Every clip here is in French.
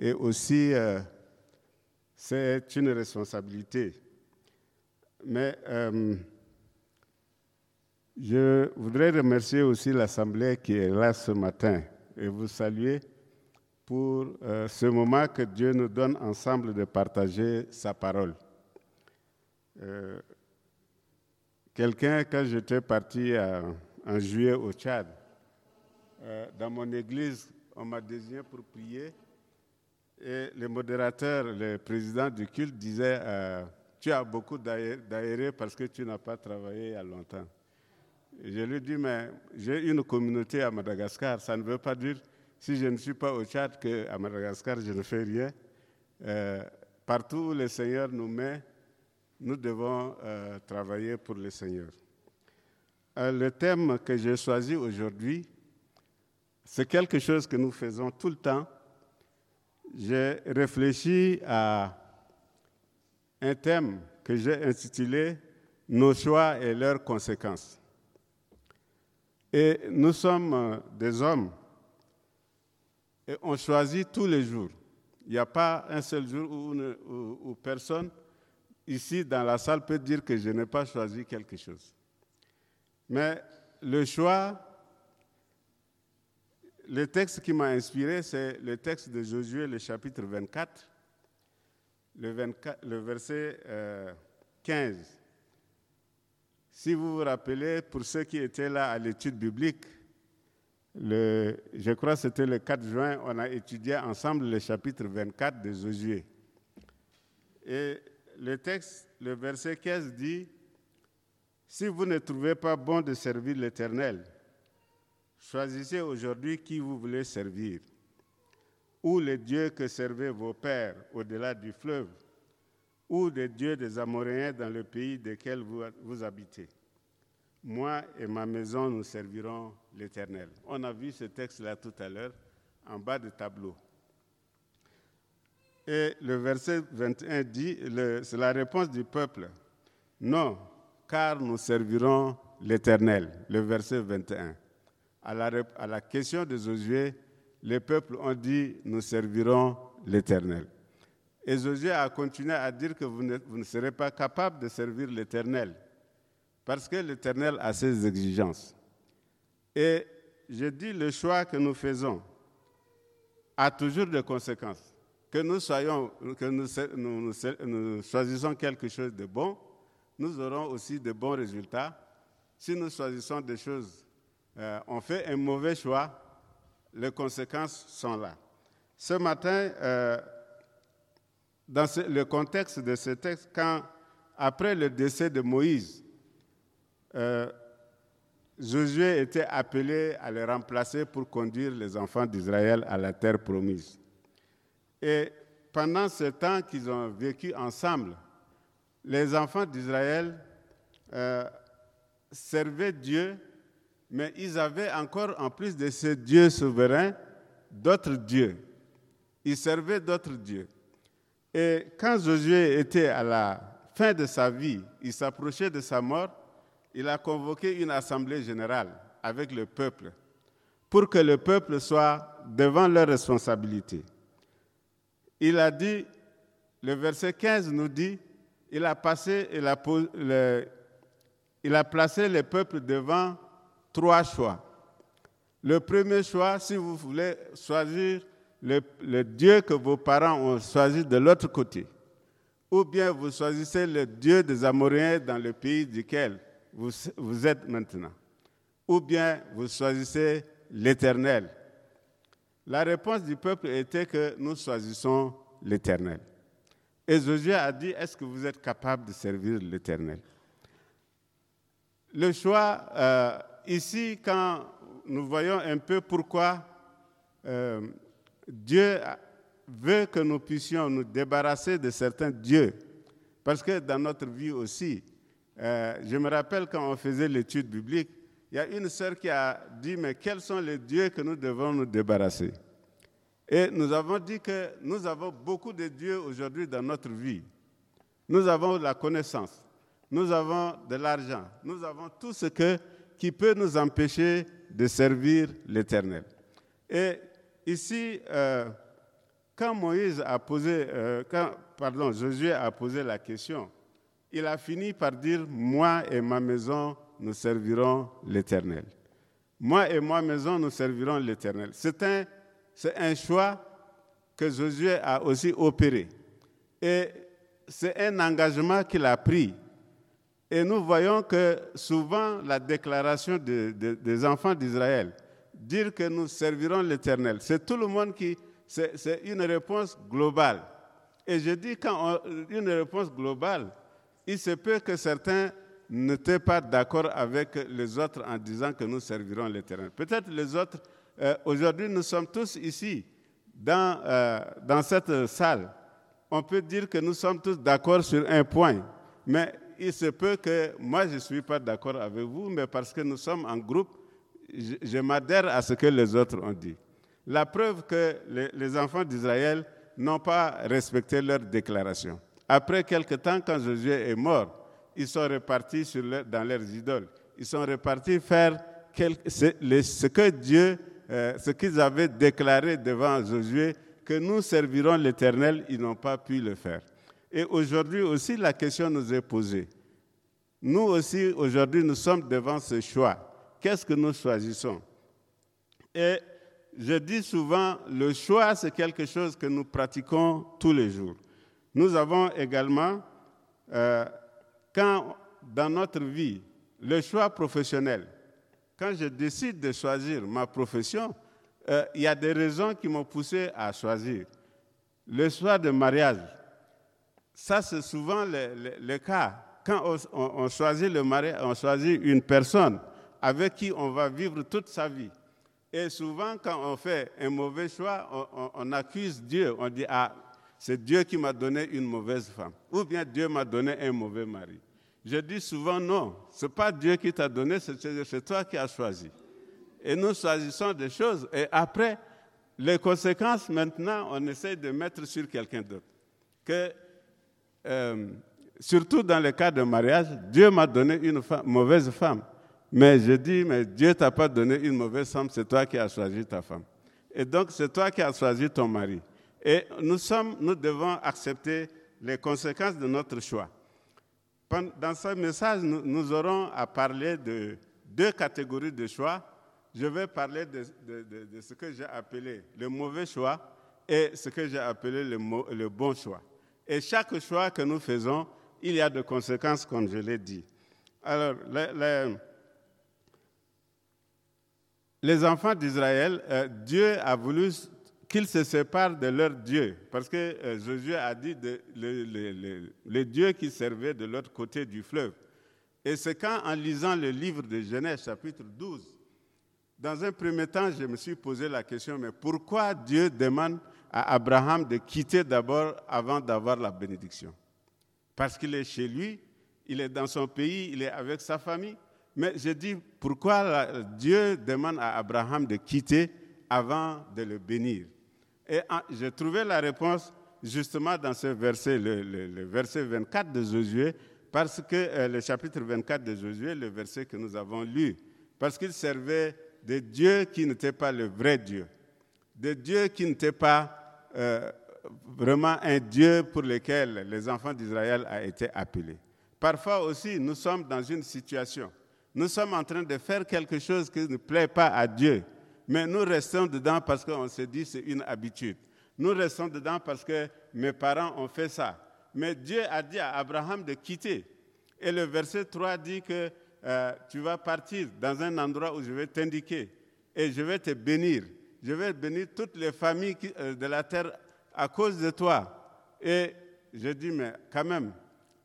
et aussi euh, c'est une responsabilité. Mais euh, je voudrais remercier aussi l'Assemblée qui est là ce matin et vous saluer pour euh, ce moment que Dieu nous donne ensemble de partager sa parole. Quelqu'un, quand j'étais parti en juillet au Tchad, dans mon église, on m'a désigné pour prier et le modérateur, le président du culte disait Tu as beaucoup d'aéré parce que tu n'as pas travaillé il y a longtemps. je lui dis Mais j'ai une communauté à Madagascar, ça ne veut pas dire si je ne suis pas au Tchad qu'à Madagascar, je ne fais rien. Euh, partout où le Seigneur nous met, nous devons euh, travailler pour le Seigneur. Euh, le thème que j'ai choisi aujourd'hui, c'est quelque chose que nous faisons tout le temps. J'ai réfléchi à un thème que j'ai intitulé Nos choix et leurs conséquences. Et nous sommes des hommes et on choisit tous les jours. Il n'y a pas un seul jour où, personne ici dans la salle peut dire que je n'ai pas choisi quelque chose. Mais le choix, le texte qui m'a inspiré, c'est le texte de Josué, le chapitre 24, le, 24, le verset 15. Euh, si vous vous rappelez, pour ceux qui étaient là à l'étude biblique, je crois que c'était le 4 juin, on a étudié ensemble le chapitre 24 de Josué. Et le texte, le verset 15 dit, Si vous ne trouvez pas bon de servir l'Éternel, choisissez aujourd'hui qui vous voulez servir, ou les dieux que servaient vos pères au-delà du fleuve, ou les dieux des Amoréens dans le pays desquels vous, vous habitez. Moi et ma maison, nous servirons l'Éternel. On a vu ce texte-là tout à l'heure, en bas du tableau. Et le verset 21 dit, c'est la réponse du peuple. Non, car nous servirons l'Éternel. Le verset 21. À la, question de Josué, les peuples ont dit, nous servirons l'Éternel. Et Josué a continué à dire que vous ne, serez pas capable de servir l'Éternel, parce que l'Éternel a ses exigences. Et je dis, le choix que nous faisons a toujours des conséquences. Que nous, soyons, que nous, choisissons quelque chose de bon, nous aurons aussi de bons résultats. Si nous choisissons des choses, euh, on fait un mauvais choix, les conséquences sont là. Ce matin, euh, dans le contexte de ce texte, quand, après le décès de Moïse, euh, Josué était appelé à le remplacer pour conduire les enfants d'Israël à la terre promise. Et pendant ce temps qu'ils ont vécu ensemble, les enfants d'Israël servaient Dieu, mais ils avaient encore, en plus de ce Dieu souverain, d'autres dieux. Ils servaient d'autres dieux. Et quand Josué était à la fin de sa vie, il s'approchait de sa mort, il a convoqué une assemblée générale avec le peuple pour que le peuple soit devant leurs responsabilités. Il a dit, le verset 15 nous dit, il a, placé le peuple devant trois choix. Le premier choix, si vous voulez choisir le, Dieu que vos parents ont choisi de l'autre côté, ou bien vous choisissez le Dieu des Amoréens dans le pays duquel vous, êtes maintenant Ou bien vous choisissez l'Éternel La réponse du peuple était que nous choisissons l'Éternel. Et Josué a dit, est-ce que vous êtes capable de servir l'Éternel? Le choix, euh, ici, quand nous voyons un peu pourquoi euh, Dieu veut que nous puissions nous débarrasser de certains dieux, parce que dans notre vie aussi, euh, je me rappelle quand on faisait l'étude biblique, il y a une sœur qui a dit, mais quels sont les dieux que nous devons nous débarrasser? Et nous avons dit que nous avons beaucoup de dieux aujourd'hui dans notre vie. Nous avons la connaissance, nous avons de l'argent, nous avons tout ce que, qui peut nous empêcher de servir l'Éternel. Et ici, euh, quand Moïse a posé, euh, quand, pardon, Josué a posé la question, il a fini par dire Moi et ma maison, nous servirons l'Éternel. Moi et ma maison, nous servirons l'Éternel. C'est un, c'est un choix que Josué a aussi opéré. Et c'est un engagement qu'il a pris. Et nous voyons que souvent la déclaration des enfants d'Israël, dire que nous servirons l'Éternel, c'est tout le monde qui... C'est une réponse globale. Et je dis quand une réponse globale, il se peut que certains n'étaient pas d'accord avec les autres en disant que nous servirons l'Éternel. Peut-être les autres, euh, aujourd'hui nous sommes tous ici, dans, euh, dans cette salle. On peut dire que nous sommes tous d'accord sur un point, mais il se peut que moi je ne suis pas d'accord avec vous, mais parce que nous sommes en groupe, je, m'adhère à ce que les autres ont dit. La preuve que les, enfants d'Israël n'ont pas respecté leur déclaration. Après quelque temps, quand Josué est mort, ils sont repartis dans leurs idoles. Ils sont repartis faire ce que Dieu, euh, ce qu'ils avaient déclaré devant Josué, que nous servirons l'Éternel, ils n'ont pas pu le faire. Et aujourd'hui aussi, la question nous est posée. Nous aussi, aujourd'hui, nous sommes devant ce choix. Qu'est-ce que nous choisissons? Et je dis souvent, le choix, c'est quelque chose que nous pratiquons tous les jours. Nous avons également, euh, quand dans notre vie, le choix professionnel, quand je décide de choisir ma profession, euh, il y a des raisons qui m'ont poussé à choisir. Le choix de mariage, ça, c'est souvent le, cas. Quand on, choisit le mari, on choisit une personne avec qui on va vivre toute sa vie. Et souvent, quand on fait un mauvais choix, on, accuse Dieu. On dit, ah, c'est Dieu qui m'a donné une mauvaise femme. Ou bien Dieu m'a donné un mauvais mari. Je dis souvent, non, ce n'est pas Dieu qui t'a donné, c'est toi qui as choisi. Et nous choisissons des choses. Et après, les conséquences, maintenant, on essaie de mettre sur quelqu'un d'autre. Que euh, surtout dans le cas de mariage, Dieu m'a donné une mauvaise femme. Mais je dis, mais Dieu t'a pas donné une mauvaise femme, c'est toi qui as choisi ta femme. Et donc, c'est toi qui as choisi ton mari. Et nous, sommes, nous devons accepter les conséquences de notre choix. Dans ce message, nous, aurons à parler de deux catégories de choix. Je vais parler de, ce que j'ai appelé le mauvais choix et ce que j'ai appelé le bon choix. Et chaque choix que nous faisons, il y a des conséquences, comme je l'ai dit. Alors, les, enfants d'Israël, euh, Dieu a voulu qu'ils se séparent de leur Dieu, parce que euh, Josué a dit de, le, Dieu qui servait de l'autre côté du fleuve. Et c'est quand, en lisant le livre de Genèse, chapitre 12, dans un premier temps, je me suis posé la question, mais pourquoi Dieu demande à Abraham de quitter d'abord avant d'avoir la bénédiction. Parce qu'il est chez lui, il est dans son pays, il est avec sa famille. Mais je dis, pourquoi Dieu demande à Abraham de quitter avant de le bénir? Et j'ai trouvé la réponse justement dans ce verset, le, verset 24 de Josué, parce que euh, le chapitre 24 de Josué, le verset que nous avons lu, parce qu'il servait de Dieu qui n'était pas le vrai Dieu, de Dieu qui n'était pas euh, vraiment un Dieu pour lequel les enfants d'Israël ont été appelés. Parfois aussi, nous sommes dans une situation, nous sommes en train de faire quelque chose qui ne plaît pas à Dieu, mais nous restons dedans parce qu'on se dit c'est une habitude. Nous restons dedans parce que mes parents ont fait ça. Mais Dieu a dit à Abraham de quitter. Et le verset 3 dit que euh, tu vas partir dans un endroit où je vais t'indiquer et je vais te bénir je vais bénir toutes les familles euh, de la terre à cause de toi. Et je dis, mais quand même,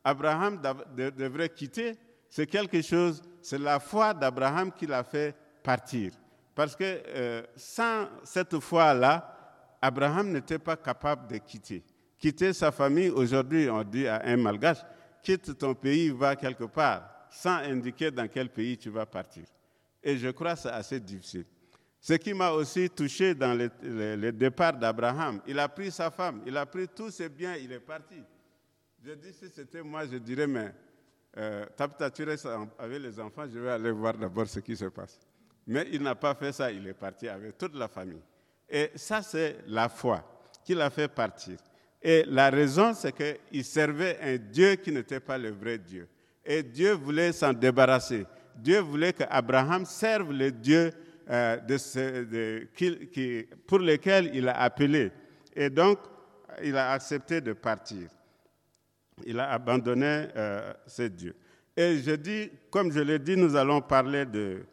Abraham devrait quitter. C'est quelque chose, c'est la foi d'Abraham qui l'a fait partir. Parce que euh, sans cette foi-là, Abraham n'était pas capable de quitter. Quitter sa famille, aujourd'hui, on dit à un malgache, quitte ton pays, va quelque part, sans indiquer dans quel pays tu vas partir. Et je crois que c'est assez difficile. Ce qui m'a aussi touché dans le, départ d'Abraham, il a pris sa femme, il a pris tous ses biens, il est parti. Je dis, si c'était moi, je dirais, mais euh, tu restes avec les enfants, je vais aller voir d'abord ce qui se passe. Mais il n'a pas fait ça, il est parti avec toute la famille. Et ça, c'est la foi. qui l'a fait partir. Et la raison, c'est qu'il servait un Dieu qui n'était pas le vrai Dieu. Et Dieu voulait s'en débarrasser. Dieu voulait qu'Abraham serve le Dieu euh, de qui, pour lequel il a appelé. Et donc, il a accepté de partir. Il a abandonné euh, ce Dieu. Et je dis, comme je l'ai dit, nous allons parler de,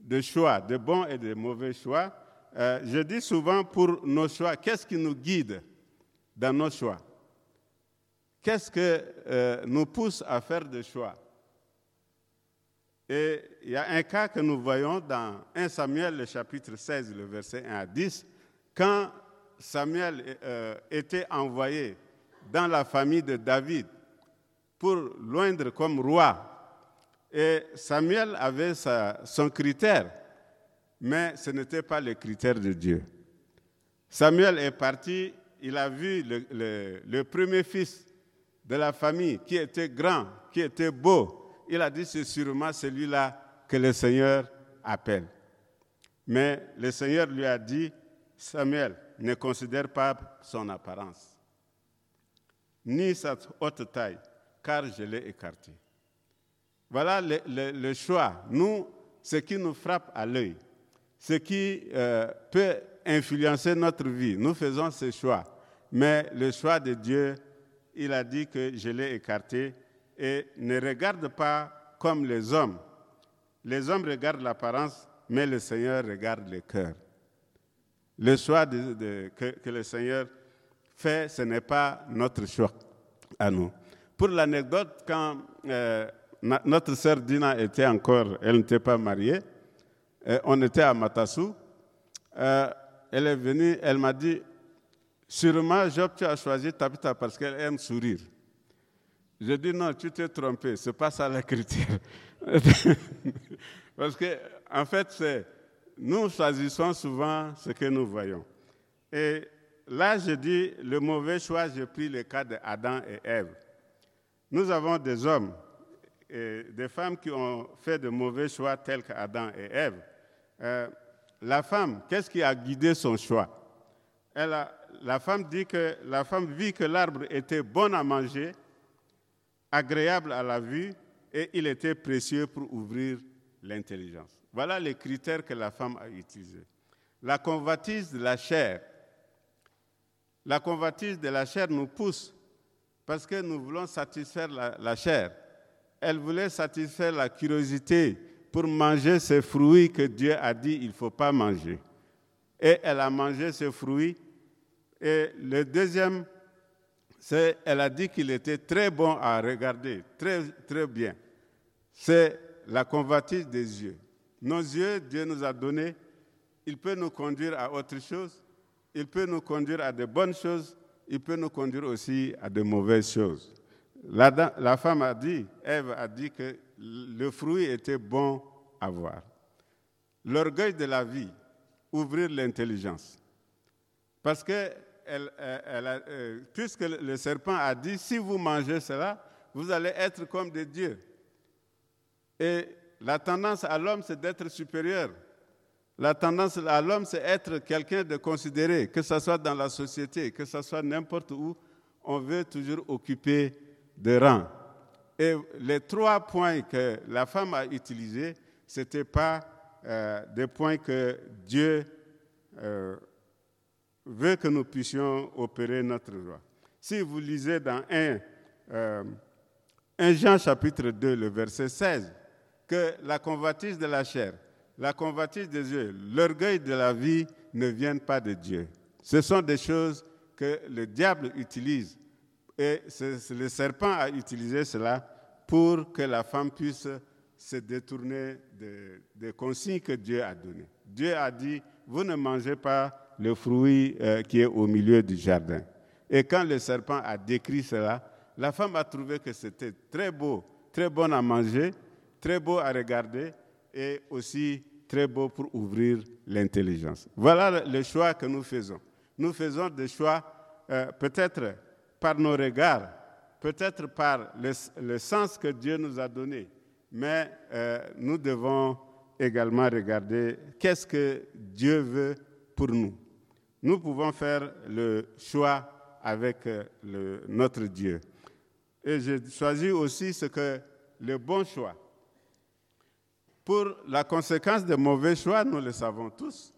de choix, de bons et de mauvais choix. Euh, je dis souvent pour nos choix, qu'est-ce qui nous guide dans nos choix? Qu'est-ce qui nous pousse à faire des choix? Et il y a un cas que nous voyons dans 1 Samuel, le chapitre 16, le verset 1 à 10, quand Samuel euh, était envoyé dans la famille de David pour loindre comme roi. Et Samuel avait son critère, mais ce n'était pas le critère de Dieu. Samuel est parti, il a vu le premier fils de la famille qui était grand, qui était beau, il a dit, c'est sûrement celui-là que le Seigneur appelle. Mais le Seigneur lui a dit, Samuel, ne considère pas son apparence, ni sa haute taille, car je l'ai écarté. Voilà le, choix. Nous, ce qui nous frappe à l'œil, ce qui euh, peut influencer notre vie, nous faisons ce choix. Mais le choix de Dieu, il a dit que je l'ai écarté et ne regarde pas comme les hommes. Les hommes regardent l'apparence, mais le Seigneur regarde le cœur. Le choix que, le Seigneur fait, ce n'est pas notre choix à nous. Pour l'anecdote, quand euh, notre sœur Dina était encore, elle n'était pas mariée, euh, on était à Matassou, euh, elle est venue, elle m'a dit, sûrement Job, tu as choisi Tabitha parce qu'elle aime sourire. Je dis non, tu t'es trompé, ce n'est pas ça l'écriture. Parce que, en fait, nous choisissons souvent ce que nous voyons. Et là, je dis, le mauvais choix, j'ai pris le cas d'Adam et Ève. Nous avons des hommes et des femmes qui ont fait de mauvais choix tels qu'Adam et Ève. Euh, la femme, qu'est-ce qui a guidé son choix? Elle La femme dit que la femme vit que l'arbre était bon à manger agréable à la vue et il était précieux pour ouvrir l'intelligence. Voilà les critères que la femme a utilisés. La convoitise de la chair. La convoitise de la chair nous pousse parce que nous voulons satisfaire la, chair. Elle voulait satisfaire la curiosité pour manger ces fruits que Dieu a dit il ne faut pas manger. Et elle a mangé ces fruits. Et le deuxième elle a dit qu'il était très bon à regarder, très, très bien. C'est la convoitise des yeux. Nos yeux, Dieu nous a donné, il peut nous conduire à autre chose, il peut nous conduire à de bonnes choses, il peut nous conduire aussi à de mauvaises choses. La, la femme a dit, Ève a dit que le fruit était bon à voir. L'orgueil de la vie, ouvrir l'intelligence. Parce que elle, euh, puisque le serpent a dit, si vous mangez cela, vous allez être comme des dieux. Et la tendance à l'homme, c'est d'être supérieur. La tendance à l'homme, c'est être quelqu'un de considéré, que ce soit dans la société, que ce soit n'importe où, on veut toujours occuper des rangs. Et les trois points que la femme a utilisés, ce n'étaient pas euh, des points que Dieu euh, veut que nous puissions opérer notre joie. Si vous lisez dans 1, 1 euh, Jean chapitre 2, le verset 16, que la convoitise de la chair, la convoitise des yeux, l'orgueil de la vie ne viennent pas de Dieu. Ce sont des choses que le diable utilise. Et le serpent a utilisé cela pour que la femme puisse se détourner des consignes que Dieu a données. Dieu a dit, vous ne mangez pas le fruit euh, qui est au milieu du jardin. Et quand le serpent a décrit cela, la femme a trouvé que c'était très beau, très bon à manger, très beau à regarder et aussi très beau pour ouvrir l'intelligence. Voilà le choix que nous faisons. Nous faisons des choix euh, peut-être par nos regards, peut-être par le, sens que Dieu nous a donné, mais euh, nous devons également regarder qu'est-ce que Dieu veut pour nous. Nous pouvons faire le choix avec euh, notre Dieu. Et j'ai choisi aussi ce que le bon choix. Pour la conséquence des mauvais choix, nous le savons tous.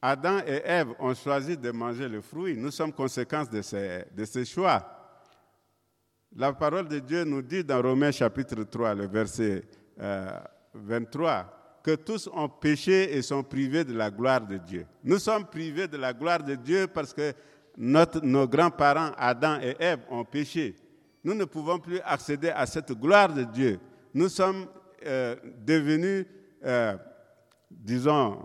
Adam et Ève ont choisi de manger le fruit. Nous sommes ces, de ces choix. La parole de Dieu nous dit dans Romains chapitre 3, le verset 23, euh, que tous ont péché et sont privés de la gloire de Dieu. Nous sommes privés de la gloire de Dieu parce que notre, nos grands-parents, Adam et Ève, ont péché. Nous ne pouvons plus accéder à cette gloire de Dieu. Nous sommes euh, devenus, euh, disons,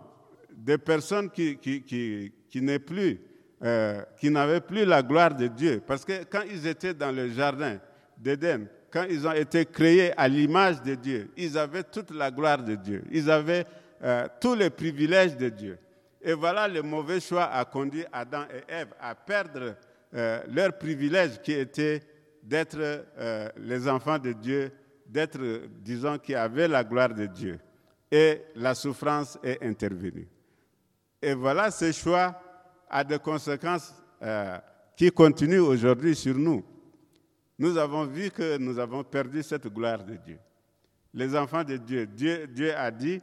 des personnes qui, qui, qui, qui plus, euh, qui n'avaient plus la gloire de Dieu. Parce que quand ils étaient dans le jardin d'Éden, quand ils ont été créés à l'image de Dieu, ils avaient toute la gloire de Dieu. Ils avaient euh, tous les privilèges de Dieu. Et voilà, le mauvais choix a conduit Adam et Ève à perdre euh, leurs privilèges qui étaient d'être euh, les enfants de Dieu, d'être, disons, qui avaient la gloire de Dieu. Et la souffrance est intervenue. Et voilà, ce choix a des conséquences qui continuent aujourd'hui sur nous nous avons vu que nous avons perdu cette gloire de Dieu. Les enfants de Dieu, Dieu, a dit,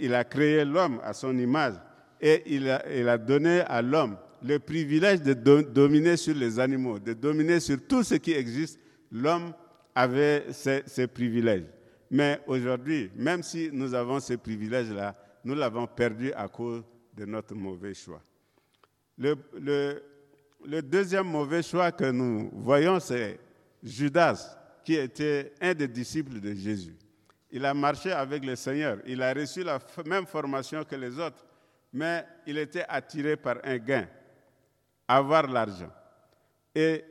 il a créé l'homme à son image et il a, donné à l'homme le privilège de dominer sur les animaux, de dominer sur tout ce qui existe. L'homme avait ces, privilèges. Mais aujourd'hui, même si nous avons ces privilèges-là, nous l'avons perdu à cause de notre mauvais choix. le, le deuxième mauvais choix que nous voyons, c'est Judas, qui était un des disciples de Jésus. Il a marché avec le Seigneur, il a reçu la même formation que les autres, mais il était attiré par un gain, avoir l'argent. Et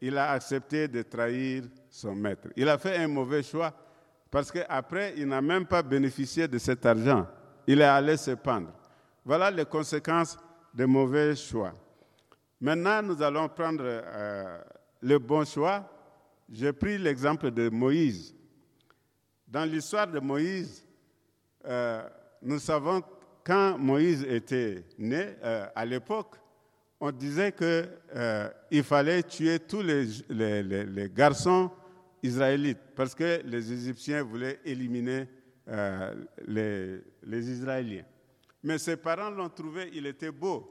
il a accepté de trahir son maître. Il a fait un mauvais choix parce qu'après, il n'a même pas bénéficié de cet argent. Il est allé se pendre. Voilà les conséquences des mauvais choix. Maintenant, nous allons prendre euh, le bon choix j'ai pris l'exemple de Moïse. Dans l'histoire de Moïse, euh, nous savons quand Moïse était né, euh, à l'époque, on disait qu'il euh, fallait tuer tous les, garçons israélites parce que les Égyptiens voulaient éliminer les, les, Israéliens. Mais ses parents l'ont trouvé, il était beau.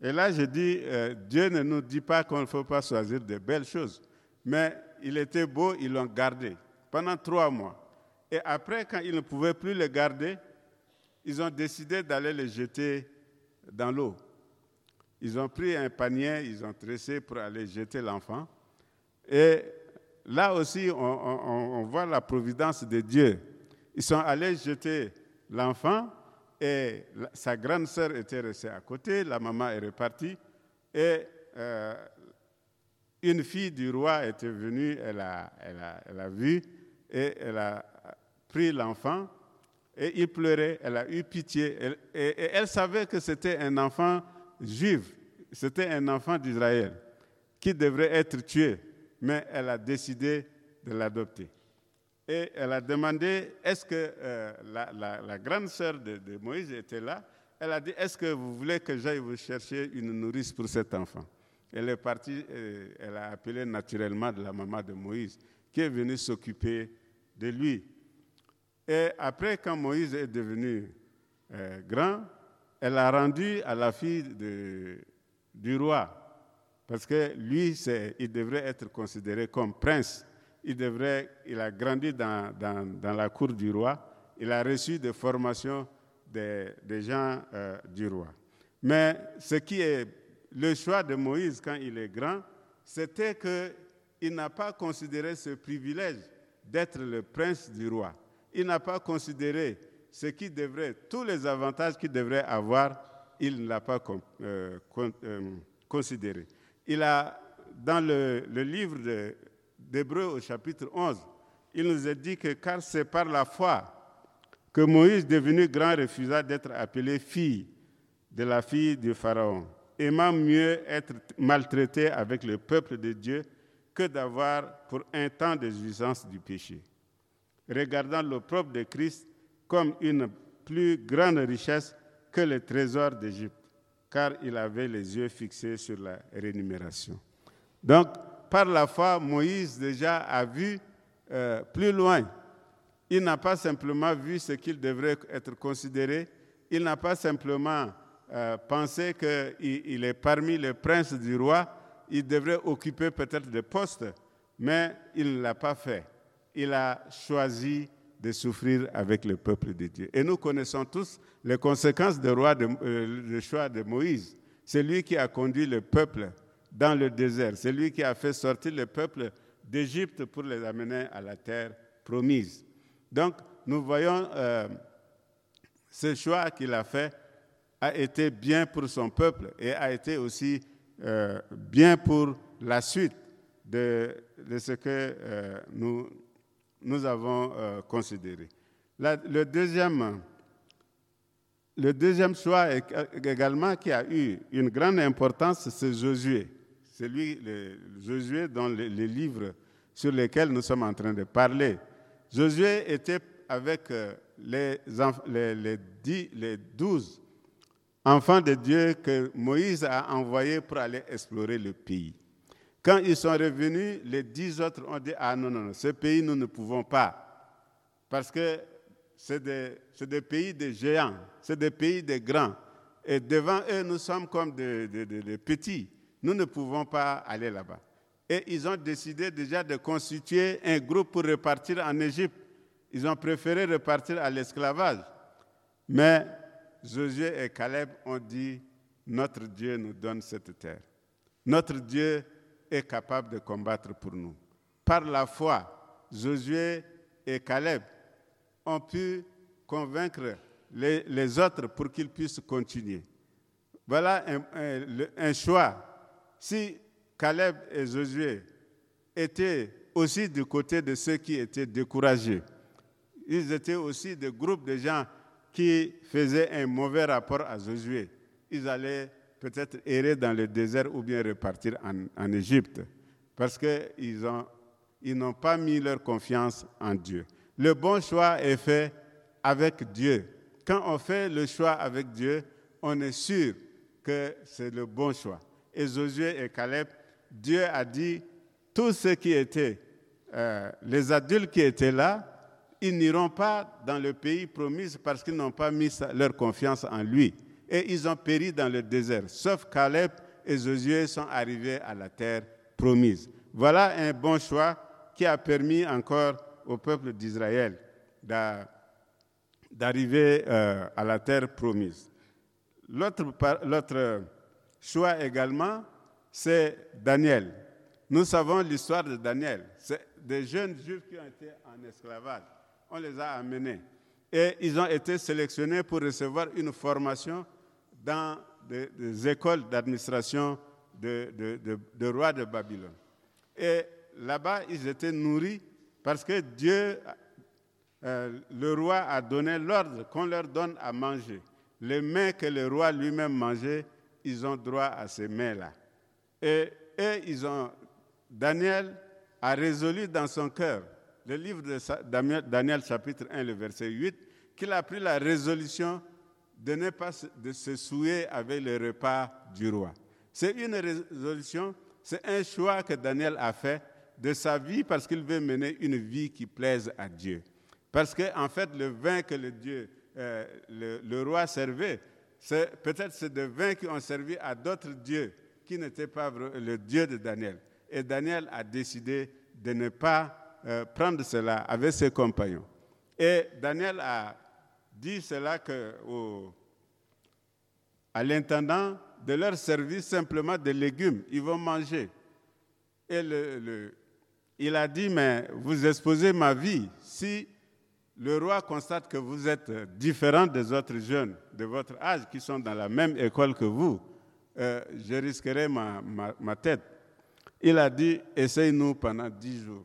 Et là, je dis, Dieu ne nous dit pas qu'on ne faut pas choisir de belles choses. Mais il était beau, ils l'ont gardé pendant trois mois. Et après, quand ils ne pouvaient plus le garder, ils ont décidé d'aller le jeter dans l'eau. Ils ont pris un panier, ils ont tressé pour aller jeter l'enfant. Et là aussi, on, voit la providence de Dieu. Ils sont allés jeter l'enfant et sa grande sœur était restée à côté, la maman est repartie. Et euh, une fille du roi était venue, elle a, elle vu et elle a pris l'enfant et il pleurait, elle a eu pitié. Et, elle savait que c'était un enfant juif, c'était un enfant d'Israël qui devrait être tué, mais elle a décidé de l'adopter. Et elle a demandé, est-ce que euh, la, grande sœur de Moïse était là? Elle a dit, est-ce que vous voulez que j'aille vous chercher une nourrice pour cet enfant? Elle est partie, euh, elle a appelé naturellement de la maman de Moïse, qui est venue s'occuper de lui. Et après, quand Moïse est devenu euh, grand, elle a rendu à la fille du roi, parce que lui, il devrait être considéré comme prince. Il, devrait, il a grandi dans, dans, la cour du roi. Il a reçu des formations des, gens euh, du roi. Mais ce qui est le choix de Moïse quand il est grand, c'était qu'il n'a pas considéré ce privilège d'être le prince du roi. Il n'a pas considéré ce qui devrait, tous les avantages qu'il devrait avoir, il ne l'a pas euh, euh, considéré. Il a, dans le, livre d'Hébreu au chapitre 11, il nous a dit que car c'est par la foi que Moïse, devenu grand, refusa d'être appelé fille de la fille du Pharaon aimant mieux être maltraité avec le peuple de Dieu que d'avoir pour un temps de jouissance du péché. Regardant l'opprobre de Christ comme une plus grande richesse que le trésor d'Égypte, car il avait les yeux fixés sur la rémunération. Donc, par la foi, Moïse déjà a vu euh, plus loin. Il n'a pas simplement vu ce qu'il devrait être considéré, il n'a pas simplement euh, pensé qu'il est parmi les princes du roi, il devrait occuper peut-être des postes, mais il ne l'a pas fait. Il a choisi de souffrir avec le peuple de Dieu. Et nous connaissons tous les conséquences du euh, choix de Moïse. C'est lui qui a conduit le peuple dans le désert. C'est lui qui a fait sortir le peuple d'Égypte pour les amener à la terre promise. Donc, nous voyons euh, ce choix qu'il a fait a été bien pour son peuple et a été aussi euh, bien pour la suite de, ce que nous, nous avons euh, considéré. le, deuxième, le deuxième choix également qui a eu une grande importance, c'est Josué. C'est lui, Josué, dans les, livres sur lesquels nous sommes en train de parler. Josué était avec euh, les, les douze enfants de Dieu que Moïse a envoyés pour aller explorer le pays. Quand ils sont revenus, les dix autres ont dit, ah non, non, non, ce pays, nous ne pouvons pas. Parce que c'est des, des, pays de géants, c'est des pays de grands. Et devant eux, nous sommes comme des, petits. Nous ne pouvons pas aller là-bas. Et ils ont décidé déjà de constituer un groupe pour repartir en Égypte. Ils ont préféré repartir à l'esclavage. Mais Josué et Caleb ont dit, notre Dieu nous donne cette terre. Notre Dieu est capable de combattre pour nous. Par la foi, Josué et Caleb ont pu convaincre les, autres pour qu'ils puissent continuer. Voilà un, choix. Si Caleb et Josué étaient aussi du côté de ceux qui étaient découragés, ils étaient aussi des groupes de gens qui faisaient un mauvais rapport à Josué. Ils allaient peut-être errer dans le désert ou bien repartir en, Égypte, parce qu'ils n'ont ils pas mis leur confiance en Dieu. Le bon choix est fait avec Dieu. Quand on fait le choix avec Dieu, on est sûr que c'est le bon choix. Et Josué et Caleb, Dieu a dit, tous ceux qui étaient, euh, les adultes qui étaient là, ils n'iront pas dans le pays promis parce qu'ils n'ont pas mis leur confiance en lui et ils ont péri dans le désert. Sauf Caleb et Josué sont arrivés à la terre promise. Voilà un bon choix qui a permis encore au peuple d'Israël d'arriver euh, à la terre promise. L'autre choix également, c'est Daniel. Nous savons l'histoire de Daniel. C'est des jeunes juifs qui ont été en esclavage. On les a amenés. Et ils ont été sélectionnés pour recevoir une formation dans des, écoles d'administration de, de, de, roi de Babylone. Et là-bas, ils étaient nourris parce que Dieu, euh, le roi, a donné l'ordre qu'on leur donne à manger. Les mets que le roi lui-même mangeait, ils ont droit à ces mets-là. Et, et ils ont, Daniel a résolu dans son cœur, le livre de Daniel chapitre 1, le verset 8, qu'il a pris la résolution de ne pas de se souiller avec le repas du roi. C'est une résolution, c'est un choix que Daniel a fait de sa vie parce qu'il veut mener une vie qui plaise à Dieu. Parce qu'en en fait, le vin que le, Dieu, euh, le, roi servait, c'est, peut-être c'est des vins qui ont servi à d'autres dieux qui n'étaient pas le Dieu de Daniel. Et Daniel a décidé de ne pas euh, prendre cela avec ses compagnons. Et Daniel a dit cela que, à l'intendant de leur service simplement des légumes. Ils vont manger. Et le, il a dit, mais vous exposez ma vie. Si le roi constate que vous êtes différent des autres jeunes de votre âge qui sont dans la même école que vous, euh, je risquerai ma, ma, tête. Il a dit, essaye-nous pendant dix jours.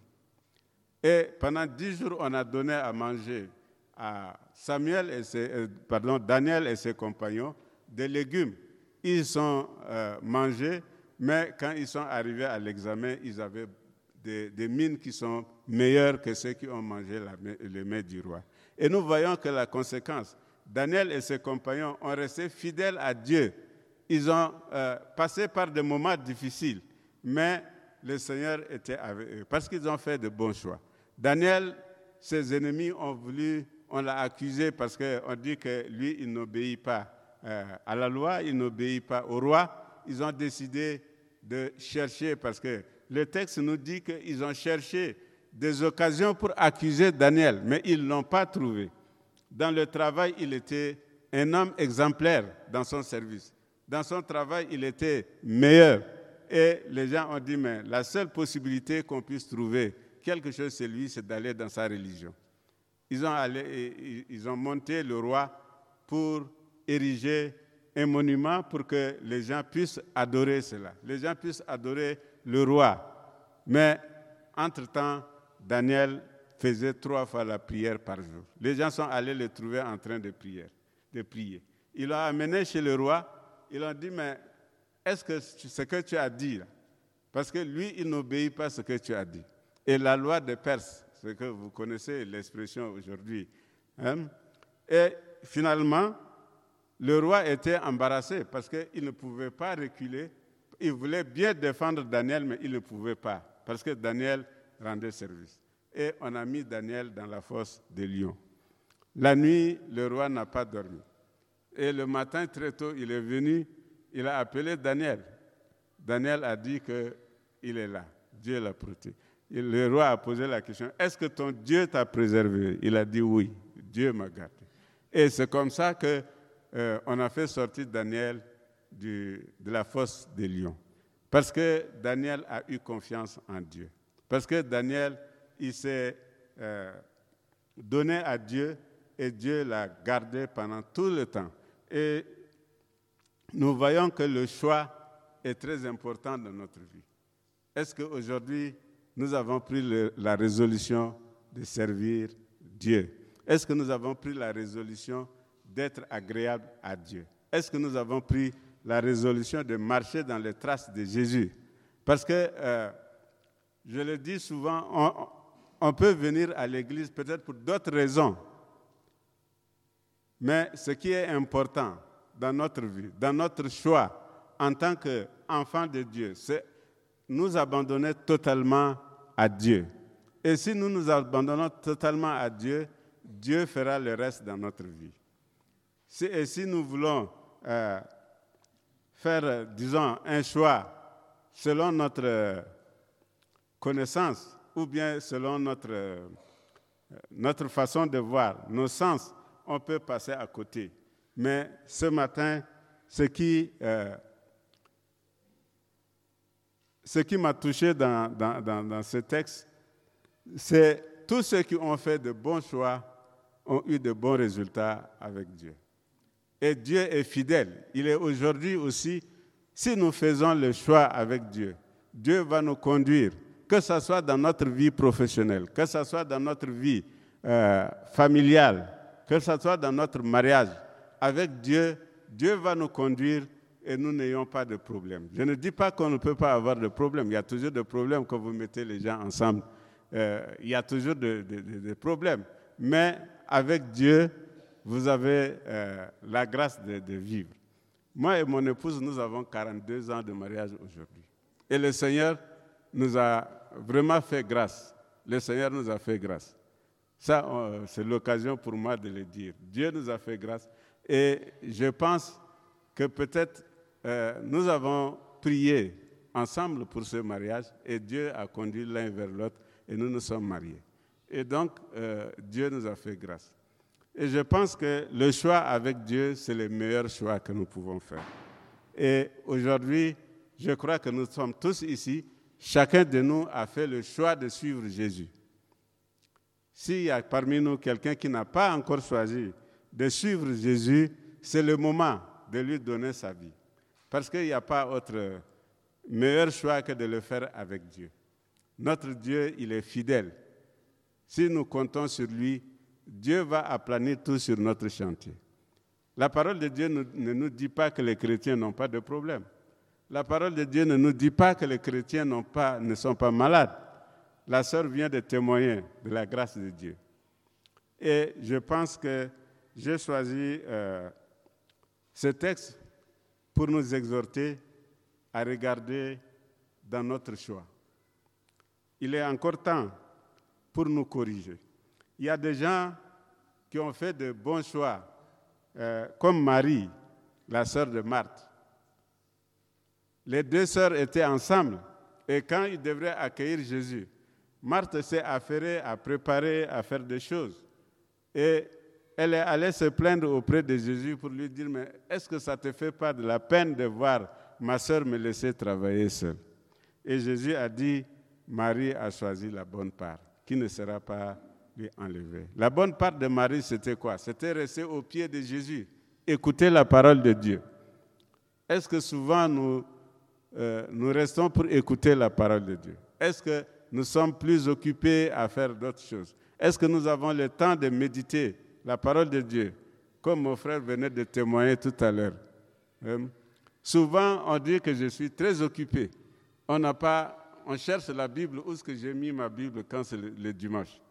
Et pendant dix jours, on a donné à manger à Samuel et ses, euh, pardon, Daniel et ses compagnons des légumes. Ils sont euh, mangés, mais quand ils sont arrivés à l'examen, ils avaient des, mines qui sont meilleures que ceux qui ont mangé la, le mets du roi. Et nous voyons que la conséquence, Daniel et ses compagnons ont resté fidèles à Dieu Ils ont euh, passé par des moments difficiles, mais le Seigneur était avec eux parce qu'ils ont fait de bons choix. Daniel, ses ennemis ont voulu, on l'a accusé parce qu'on dit que lui, il n'obéit pas euh, à la loi, il n'obéit pas au roi. Ils ont décidé de chercher, parce que le texte nous dit qu'ils ont cherché des occasions pour accuser Daniel, mais ils ne l'ont pas trouvé. Dans le travail, il était un homme exemplaire dans son service. Dans son travail, il était meilleur. Et les gens ont dit, mais la seule possibilité qu'on puisse trouver quelque chose chez lui, c'est d'aller dans sa religion. Ils ont, monté le roi pour ériger un monument pour que les gens puissent adorer cela. Les gens puissent adorer le roi. Mais entre-temps, Daniel faisait trois fois la prière par jour. Les gens sont allés le trouver en train de prier. De prier. Ils l'ont amené chez le roi. Ils ont dit, mais est-ce que ce que tu as dit, parce que lui, il n'obéit pas à ce que tu as dit. Et la loi des Perses, ce que vous connaissez l'expression aujourd'hui. Hein? Et finalement, le roi était embarrassé parce qu'il ne pouvait pas reculer. Il voulait bien défendre Daniel, mais il ne pouvait pas parce que Daniel rendait service. Et on a mis Daniel dans la fosse des lions. La nuit, le roi n'a pas dormi. Et le matin, très tôt, il est venu, il a appelé Daniel. Daniel a dit qu'il est là. Dieu l'a protégé. Le roi a posé la question, est-ce que ton Dieu t'a préservé? Il a dit oui, Dieu m'a gardé. Et c'est comme ça que euh, on a fait sortir Daniel de la fosse des lions. Parce que Daniel a eu confiance en Dieu. Parce que Daniel, il s'est euh, donné à Dieu et Dieu l'a gardé pendant tout le temps. Et nous voyons que le choix est très important dans notre vie. Est-ce qu'aujourd'hui, nous avons pris la résolution de servir Dieu. Est-ce que nous avons pris la résolution d'être agréable à Dieu? Est-ce que nous avons pris la résolution de marcher dans les traces de Jésus? Parce que, euh, je le dis souvent, on, peut venir à l'église peut-être pour d'autres raisons. Mais ce qui est important dans notre vie, dans notre choix en tant qu'enfant de Dieu, c'est nous abandonner totalement à Dieu. Et si nous nous abandonnons totalement à Dieu, Dieu fera le reste dans notre vie. Et si nous voulons euh, faire, disons, un choix selon notre connaissance ou bien selon notre, euh, notre façon de voir, nos sens, on peut passer à côté. Mais ce matin, ce qui, euh, ce qui m'a touché dans, dans, dans, ce texte, c'est tous ceux qui ont fait de bons choix ont eu de bons résultats avec Dieu. Et Dieu est fidèle. Il est aujourd'hui aussi, si nous faisons le choix avec Dieu, Dieu va nous conduire, que ce soit dans notre vie professionnelle, que ce soit dans notre vie euh, familiale, que ce soit dans notre mariage. Avec Dieu, Dieu va nous conduire et nous n'ayons pas de problème. Je ne dis pas qu'on ne peut pas avoir de problème. Il y a toujours des problèmes quand vous mettez les gens ensemble. Euh, il y a toujours des de, problèmes. Mais avec Dieu, vous avez euh, la grâce de, vivre. Moi et mon épouse, nous avons 42 ans de mariage aujourd'hui. Et le Seigneur nous a vraiment fait grâce. Le Seigneur nous a fait grâce. Ça, c'est l'occasion pour moi de le dire. Dieu nous a fait grâce. Et je pense que peut-être euh, nous avons prié ensemble pour ce mariage et Dieu a conduit l'un vers l'autre et nous nous sommes mariés. Et donc, euh, Dieu nous a fait grâce. Et je pense que le choix avec Dieu, c'est le meilleur choix que nous pouvons faire. Et aujourd'hui, je crois que nous sommes tous ici. Chacun de nous a fait le choix de suivre Jésus. S'il y a parmi nous quelqu'un qui n'a pas encore choisi de suivre Jésus, c'est le moment de lui donner sa vie. Parce qu'il n'y a pas autre meilleur choix que de le faire avec Dieu. Notre Dieu, il est fidèle. Si nous comptons sur lui, Dieu va aplanir tout sur notre chantier. La parole de Dieu ne nous dit pas que les chrétiens n'ont pas de problème. La parole de Dieu ne nous dit pas que les chrétiens pas, ne sont pas malades. La sœur vient de témoigner de la grâce de Dieu. Et je pense que j'ai choisi euh, ce texte pour nous exhorter à regarder dans notre choix. Il est encore temps pour nous corriger. Il y a des gens qui ont fait de bons choix, euh, comme Marie, la sœur de Marthe. Les deux sœurs étaient ensemble et quand ils devraient accueillir Jésus, Marthe s'est affairée à préparer, à faire des choses. Et elle est allée se plaindre auprès de Jésus pour lui dire, mais est-ce que ça ne te fait pas de la peine de voir ma sœur me laisser travailler seule? Et Jésus a dit, Marie a choisi la bonne part, qui ne sera pas lui enlevée. La bonne part de Marie, c'était quoi? C'était rester au pied de Jésus, écouter la parole de Dieu. Est-ce que souvent nous, euh, nous restons pour écouter la parole de Dieu? Est-ce que nous sommes plus occupés à faire d'autres choses? Est-ce que nous avons le temps de méditer la parole de Dieu, comme mon frère venait de témoigner tout à l'heure hein? Souvent, on dit que je suis très occupé. On n'a pas on cherche la Bible, où est-ce que j'ai mis ma Bible quand c'est le, dimanche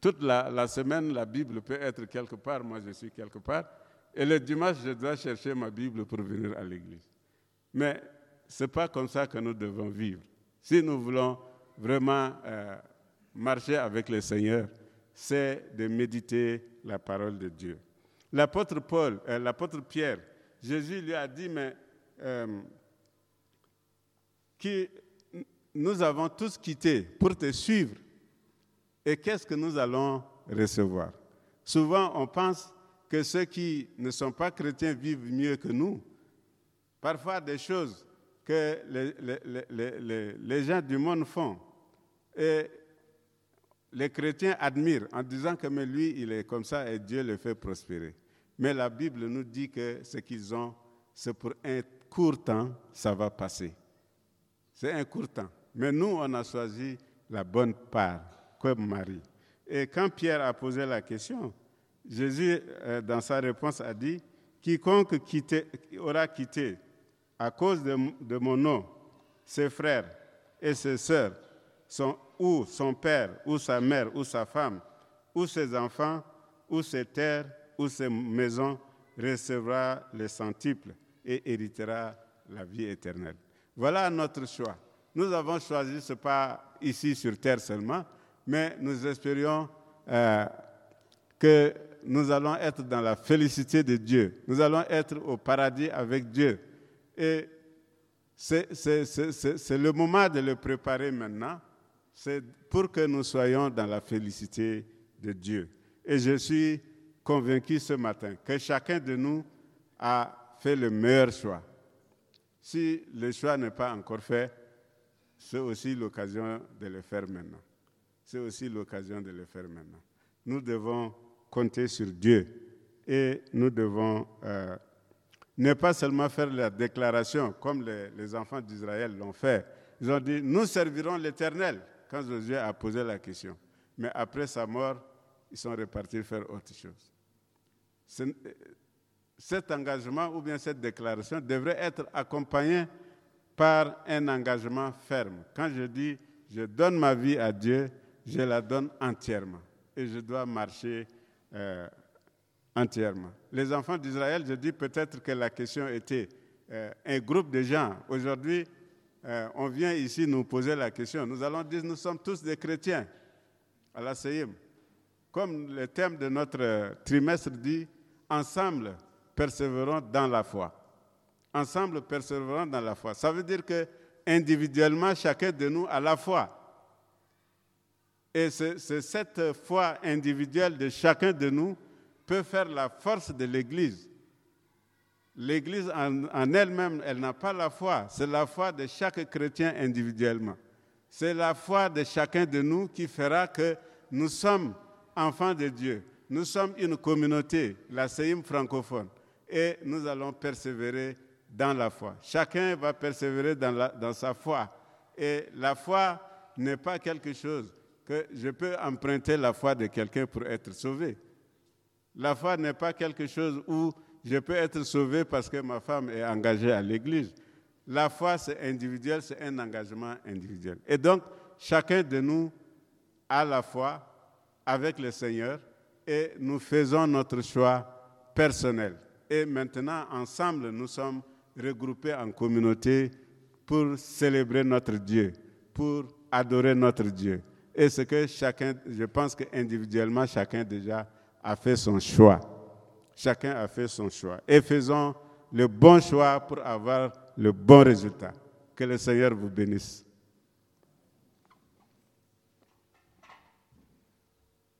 Toute la, semaine, la Bible peut être quelque part, moi je suis quelque part, et le dimanche, je dois chercher ma Bible pour venir à l'église. Mais ce n'est pas comme ça que nous devons vivre. Si nous voulons vraiment euh, marcher avec le Seigneur, c'est de méditer la parole de Dieu. L'apôtre Paul, euh, l'apôtre Pierre, Jésus lui a dit, mais euh, qui, nous avons tous quitté pour te suivre. Et qu'est-ce que nous allons recevoir? Souvent, on pense que ceux qui ne sont pas chrétiens vivent mieux que nous. Parfois, des choses que les, gens du monde font. Et les chrétiens admirent en disant que lui, il est comme ça et Dieu le fait prospérer. Mais la Bible nous dit que ce qu'ils ont, c'est pour un court temps, ça va passer. C'est un court temps. Mais nous, on a choisi la bonne part, comme Marie. Et quand Pierre a posé la question, Jésus, euh, dans sa réponse, a dit, quiconque aura quitté à cause de, mon nom ses frères et ses sœurs, ou son père, ou sa mère, ou sa femme, ou ses enfants, ou ses terres, ou ses maisons, recevra le centuple et héritera la vie éternelle. Voilà notre choix. Nous avons choisi, ce pas ici sur terre seulement, mais nous espérions euh, que nous allons être dans la félicité de Dieu. Nous allons être au paradis avec Dieu. Et c'est le moment de le préparer maintenant. C'est pour que nous soyons dans la félicité de Dieu. Et je suis convaincu ce matin que chacun de nous a fait le meilleur choix. Si le choix n'est pas encore fait, c'est aussi l'occasion de le faire maintenant. C'est aussi l'occasion de le faire maintenant. Nous devons compter sur Dieu et nous devons euh, ne pas seulement faire la déclaration comme les, les enfants d'Israël l'ont fait. Ils ont dit, nous servirons l'Éternel quand Josué a posé la question. Mais après sa mort, ils sont repartis faire autre chose. Cet engagement ou bien cette déclaration devrait être accompagné par un engagement ferme. Quand je dis je donne ma vie à Dieu, je la donne entièrement et je dois marcher euh, entièrement. Les enfants d'Israël, je dis peut-être que la question était euh, un groupe de gens. Aujourd'hui, euh, on vient ici nous poser la question. Nous allons dire nous sommes tous des chrétiens à la. Comme le thème de notre trimestre dit, ensemble persévérons dans la foi ensemble persévérant dans la foi. Ça veut dire que individuellement, chacun de nous a la foi. Et c'est cette foi individuelle de chacun de nous peut faire la force de l'Église. L'Église en, elle-même, elle n'a pas la foi. C'est la foi de chaque chrétien individuellement. C'est la foi de chacun de nous qui fera que nous sommes enfants de Dieu. Nous sommes une communauté, la CEIM francophone, et nous allons persévérer dans la foi. Chacun va persévérer dans sa foi. Et la foi n'est pas quelque chose que je peux emprunter la foi de quelqu'un pour être sauvé. La foi n'est pas quelque chose où je peux être sauvé parce que ma femme est engagée à l'église. La foi, c'est individuel, c'est un engagement individuel. Et donc, chacun de nous a la foi avec le Seigneur et nous faisons notre choix personnel. Et maintenant, ensemble, nous sommes regroupés en communauté pour célébrer notre Dieu, pour adorer notre Dieu. Et ce que chacun, je pense qu'individuellement, chacun déjà a fait son choix. Chacun a fait son choix. Et faisons le bon choix pour avoir le bon résultat. Que le Seigneur vous bénisse.